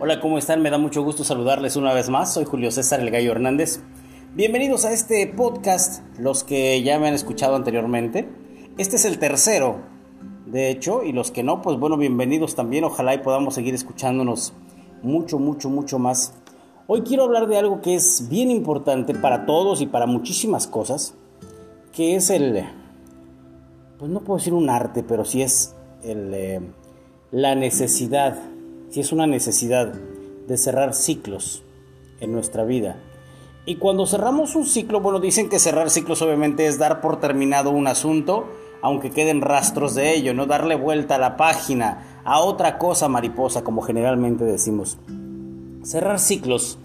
Hola, ¿cómo están? Me da mucho gusto saludarles una vez más. Soy Julio César El Gallo Hernández. Bienvenidos a este podcast, los que ya me han escuchado anteriormente. Este es el tercero, de hecho, y los que no, pues bueno, bienvenidos también. Ojalá y podamos seguir escuchándonos mucho, mucho, mucho más. Hoy quiero hablar de algo que es bien importante para todos y para muchísimas cosas, que es el, pues no puedo decir un arte, pero sí es el, eh, la necesidad si es una necesidad de cerrar ciclos en nuestra vida. Y cuando cerramos un ciclo, bueno, dicen que cerrar ciclos obviamente es dar por terminado un asunto, aunque queden rastros de ello, no darle vuelta a la página, a otra cosa mariposa, como generalmente decimos. Cerrar ciclos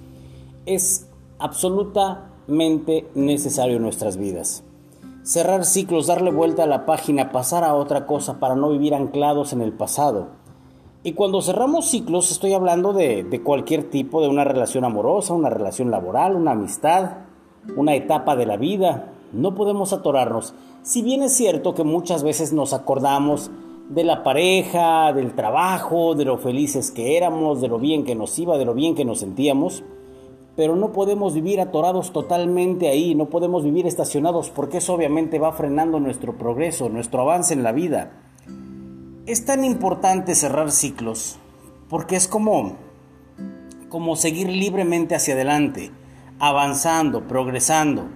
es absolutamente necesario en nuestras vidas. Cerrar ciclos, darle vuelta a la página, pasar a otra cosa para no vivir anclados en el pasado y cuando cerramos ciclos, estoy hablando de, cualquier tipo, de una relación amorosa, una relación laboral, una amistad, una etapa de la vida. No podemos atorarnos. Si bien es cierto que muchas veces nos acordamos de la pareja, del trabajo, de lo felices que éramos, de lo bien que nos iba, de lo bien que nos sentíamos, pero no podemos vivir atorados totalmente ahí, no podemos vivir estacionados porque eso obviamente va frenando nuestro progreso, nuestro avance en la vida. Es tan importante cerrar ciclos porque es como, como seguir libremente hacia adelante, avanzando, progresando,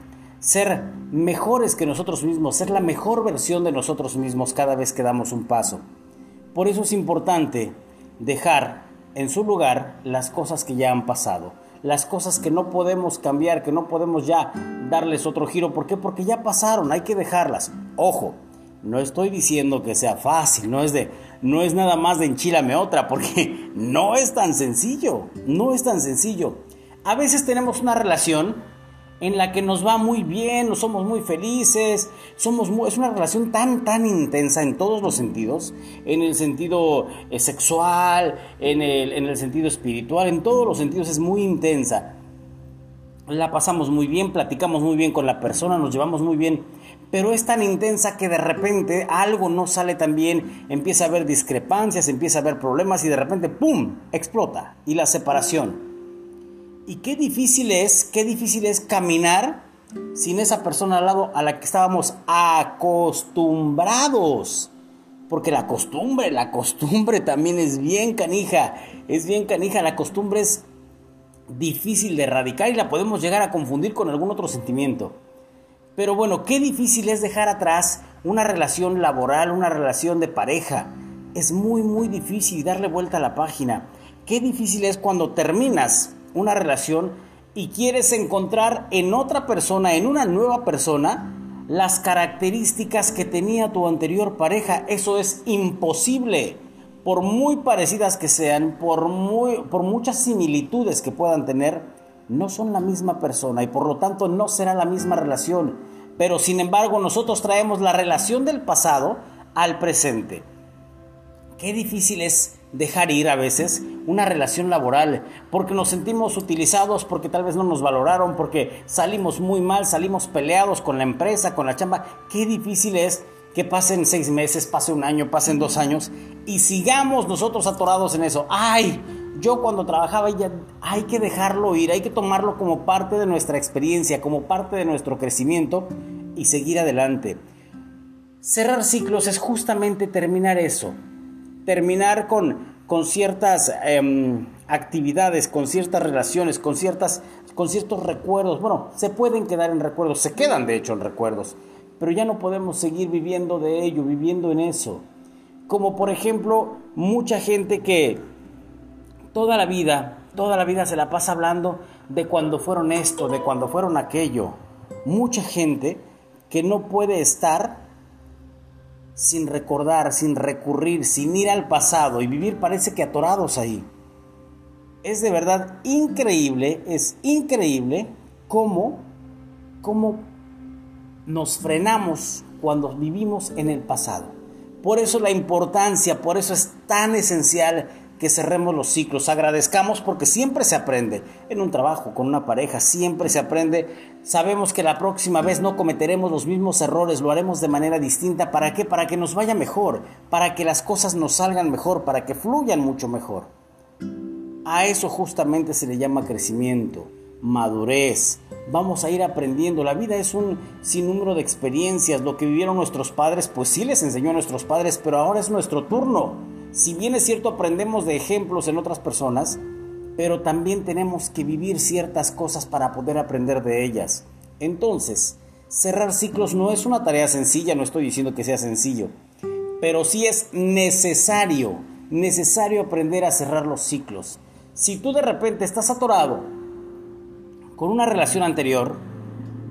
ser mejores que nosotros mismos, ser la mejor versión de nosotros mismos cada vez que damos un paso. Por eso es importante dejar en su lugar las cosas que ya han pasado, las cosas que no podemos cambiar, que no podemos ya darles otro giro. ¿Por qué? Porque ya pasaron, hay que dejarlas. Ojo, no estoy diciendo que sea fácil, no es de no es nada más de enchilame otra, porque no es tan sencillo, no es tan sencillo. A veces tenemos una relación en la que nos va muy bien, nos somos muy felices, somos es una relación tan tan intensa en todos los sentidos, en el sentido eh, sexual, en el, en el sentido espiritual, en todos los sentidos es muy intensa. La pasamos muy bien, platicamos muy bien con la persona, nos llevamos muy bien pero es tan intensa que de repente algo no sale tan bien, empieza a haber discrepancias, empieza a haber problemas y de repente ¡pum! explota y la separación. Y qué difícil es, qué difícil es caminar sin esa persona al lado a la que estábamos acostumbrados. Porque la costumbre, la costumbre también es bien canija, es bien canija, la costumbre es difícil de erradicar y la podemos llegar a confundir con algún otro sentimiento. Pero bueno, qué difícil es dejar atrás una relación laboral, una relación de pareja. Es muy, muy difícil darle vuelta a la página. Qué difícil es cuando terminas una relación y quieres encontrar en otra persona, en una nueva persona, las características que tenía tu anterior pareja. Eso es imposible. Por muy parecidas que sean, por, muy, por muchas similitudes que puedan tener, no son la misma persona y por lo tanto no será la misma relación. Pero sin embargo nosotros traemos la relación del pasado al presente. Qué difícil es dejar ir a veces una relación laboral porque nos sentimos utilizados, porque tal vez no nos valoraron, porque salimos muy mal, salimos peleados con la empresa, con la chamba. Qué difícil es que pasen seis meses, pase un año, pasen dos años y sigamos nosotros atorados en eso. ¡Ay! Yo cuando trabajaba ya hay que dejarlo ir, hay que tomarlo como parte de nuestra experiencia, como parte de nuestro crecimiento y seguir adelante. Cerrar ciclos es justamente terminar eso, terminar con, con ciertas em, actividades, con ciertas relaciones, con, ciertas, con ciertos recuerdos. Bueno, se pueden quedar en recuerdos, se quedan de hecho en recuerdos, pero ya no podemos seguir viviendo de ello, viviendo en eso. Como por ejemplo, mucha gente que toda la vida, toda la vida se la pasa hablando de cuando fueron esto, de cuando fueron aquello. Mucha gente que no puede estar sin recordar, sin recurrir, sin ir al pasado y vivir parece que atorados ahí. Es de verdad increíble, es increíble cómo, cómo nos frenamos cuando vivimos en el pasado. Por eso la importancia, por eso es tan esencial que cerremos los ciclos, agradezcamos porque siempre se aprende. En un trabajo, con una pareja, siempre se aprende. Sabemos que la próxima vez no cometeremos los mismos errores, lo haremos de manera distinta. ¿Para qué? Para que nos vaya mejor, para que las cosas nos salgan mejor, para que fluyan mucho mejor. A eso justamente se le llama crecimiento, madurez. Vamos a ir aprendiendo. La vida es un sinnúmero de experiencias. Lo que vivieron nuestros padres, pues sí les enseñó a nuestros padres, pero ahora es nuestro turno. Si bien es cierto, aprendemos de ejemplos en otras personas, pero también tenemos que vivir ciertas cosas para poder aprender de ellas. Entonces, cerrar ciclos no es una tarea sencilla, no estoy diciendo que sea sencillo, pero sí es necesario, necesario aprender a cerrar los ciclos. Si tú de repente estás atorado con una relación anterior,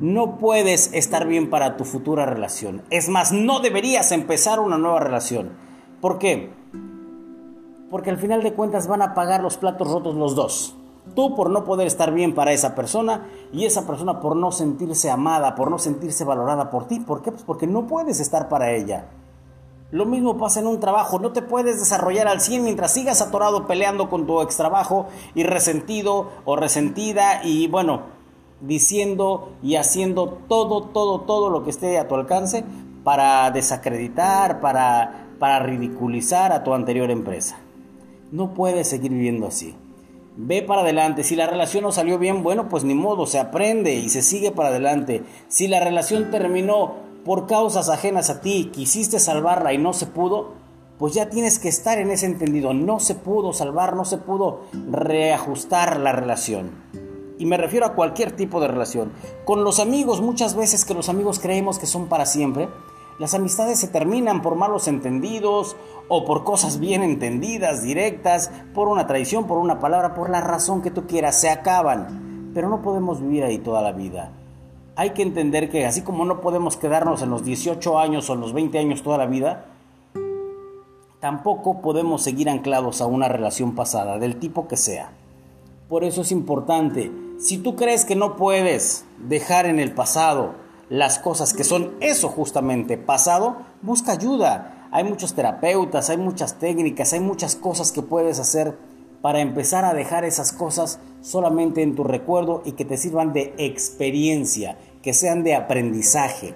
no puedes estar bien para tu futura relación. Es más, no deberías empezar una nueva relación. ¿Por qué? Porque al final de cuentas van a pagar los platos rotos los dos. Tú por no poder estar bien para esa persona y esa persona por no sentirse amada, por no sentirse valorada por ti. ¿Por qué? Pues porque no puedes estar para ella. Lo mismo pasa en un trabajo, no te puedes desarrollar al 100 mientras sigas atorado peleando con tu ex trabajo y resentido o resentida y bueno, diciendo y haciendo todo, todo, todo lo que esté a tu alcance para desacreditar, para, para ridiculizar a tu anterior empresa. No puedes seguir viviendo así. Ve para adelante. Si la relación no salió bien, bueno, pues ni modo, se aprende y se sigue para adelante. Si la relación terminó por causas ajenas a ti, quisiste salvarla y no se pudo, pues ya tienes que estar en ese entendido. No se pudo salvar, no se pudo reajustar la relación. Y me refiero a cualquier tipo de relación. Con los amigos, muchas veces que los amigos creemos que son para siempre, las amistades se terminan por malos entendidos o por cosas bien entendidas, directas, por una traición, por una palabra, por la razón que tú quieras, se acaban. Pero no podemos vivir ahí toda la vida. Hay que entender que así como no podemos quedarnos en los 18 años o en los 20 años toda la vida, tampoco podemos seguir anclados a una relación pasada, del tipo que sea. Por eso es importante, si tú crees que no puedes dejar en el pasado, las cosas que son eso justamente, pasado, busca ayuda. Hay muchos terapeutas, hay muchas técnicas, hay muchas cosas que puedes hacer para empezar a dejar esas cosas solamente en tu recuerdo y que te sirvan de experiencia, que sean de aprendizaje.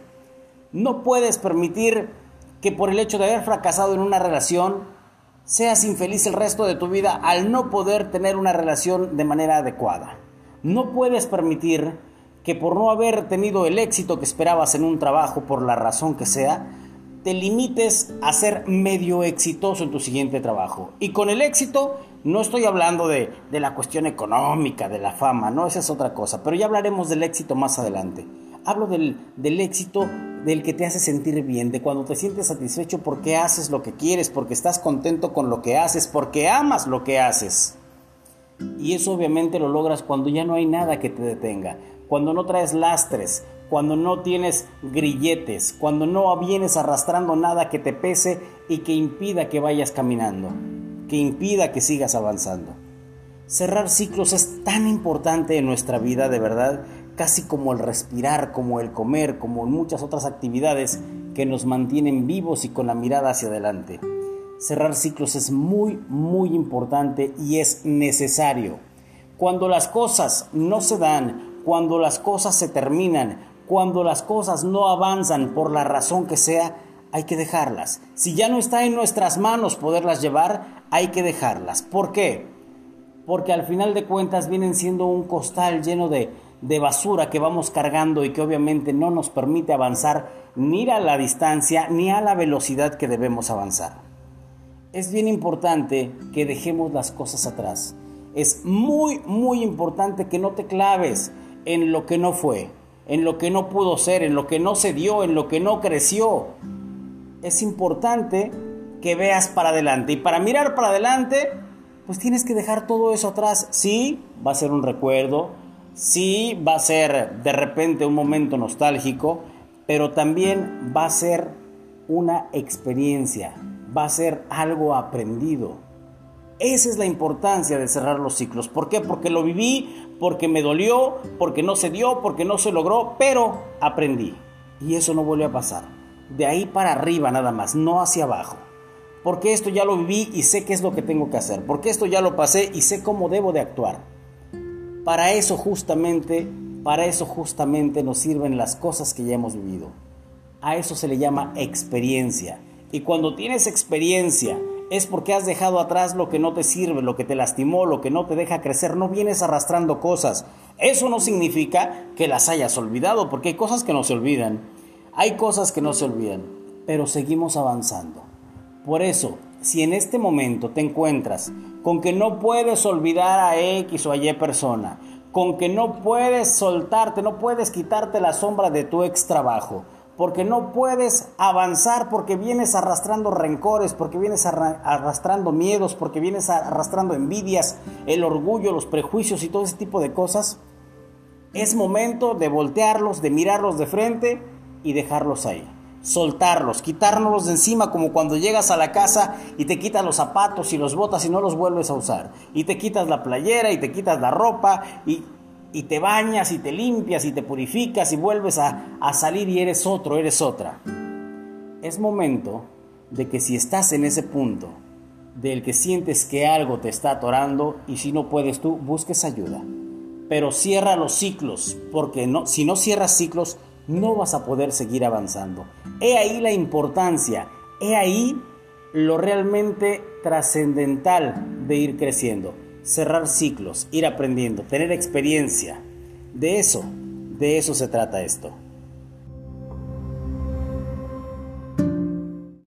No puedes permitir que por el hecho de haber fracasado en una relación seas infeliz el resto de tu vida al no poder tener una relación de manera adecuada. No puedes permitir que por no haber tenido el éxito que esperabas en un trabajo por la razón que sea, te limites a ser medio exitoso en tu siguiente trabajo. Y con el éxito no estoy hablando de, la cuestión económica, de la fama, no, esa es otra cosa, pero ya hablaremos del éxito más adelante. Hablo del, del éxito del que te hace sentir bien, de cuando te sientes satisfecho porque haces lo que quieres, porque estás contento con lo que haces, porque amas lo que haces. Y eso obviamente lo logras cuando ya no hay nada que te detenga cuando no traes lastres, cuando no tienes grilletes, cuando no vienes arrastrando nada que te pese y que impida que vayas caminando, que impida que sigas avanzando. Cerrar ciclos es tan importante en nuestra vida, de verdad, casi como el respirar, como el comer, como muchas otras actividades que nos mantienen vivos y con la mirada hacia adelante. Cerrar ciclos es muy, muy importante y es necesario. Cuando las cosas no se dan, cuando las cosas se terminan, cuando las cosas no avanzan por la razón que sea, hay que dejarlas. Si ya no está en nuestras manos poderlas llevar, hay que dejarlas. ¿Por qué? Porque al final de cuentas vienen siendo un costal lleno de, basura que vamos cargando y que obviamente no nos permite avanzar ni a la distancia ni a la velocidad que debemos avanzar. Es bien importante que dejemos las cosas atrás. Es muy, muy importante que no te claves en lo que no fue, en lo que no pudo ser, en lo que no se dio, en lo que no creció. Es importante que veas para adelante. Y para mirar para adelante, pues tienes que dejar todo eso atrás. Sí, va a ser un recuerdo, sí, va a ser de repente un momento nostálgico, pero también va a ser una experiencia, va a ser algo aprendido. Esa es la importancia de cerrar los ciclos. ¿Por qué? Porque lo viví, porque me dolió, porque no se dio, porque no se logró, pero aprendí. Y eso no vuelve a pasar. De ahí para arriba nada más, no hacia abajo. Porque esto ya lo viví y sé qué es lo que tengo que hacer. Porque esto ya lo pasé y sé cómo debo de actuar. Para eso justamente, para eso justamente nos sirven las cosas que ya hemos vivido. A eso se le llama experiencia. Y cuando tienes experiencia es porque has dejado atrás lo que no te sirve, lo que te lastimó, lo que no te deja crecer. No vienes arrastrando cosas. Eso no significa que las hayas olvidado, porque hay cosas que no se olvidan. Hay cosas que no se olvidan, pero seguimos avanzando. Por eso, si en este momento te encuentras con que no puedes olvidar a X o a Y persona, con que no puedes soltarte, no puedes quitarte la sombra de tu ex trabajo, porque no puedes avanzar, porque vienes arrastrando rencores, porque vienes arrastrando miedos, porque vienes arrastrando envidias, el orgullo, los prejuicios y todo ese tipo de cosas, es momento de voltearlos, de mirarlos de frente y dejarlos ahí. Soltarlos, quitárnoslos de encima como cuando llegas a la casa y te quitas los zapatos y los botas y no los vuelves a usar. Y te quitas la playera y te quitas la ropa y y te bañas y te limpias y te purificas y vuelves a, salir y eres otro, eres otra. Es momento de que si estás en ese punto del que sientes que algo te está atorando y si no puedes tú, busques ayuda. Pero cierra los ciclos, porque no, si no cierras ciclos, no vas a poder seguir avanzando. He ahí la importancia, he ahí lo realmente trascendental de ir creciendo cerrar ciclos, ir aprendiendo, tener experiencia. De eso, de eso se trata esto.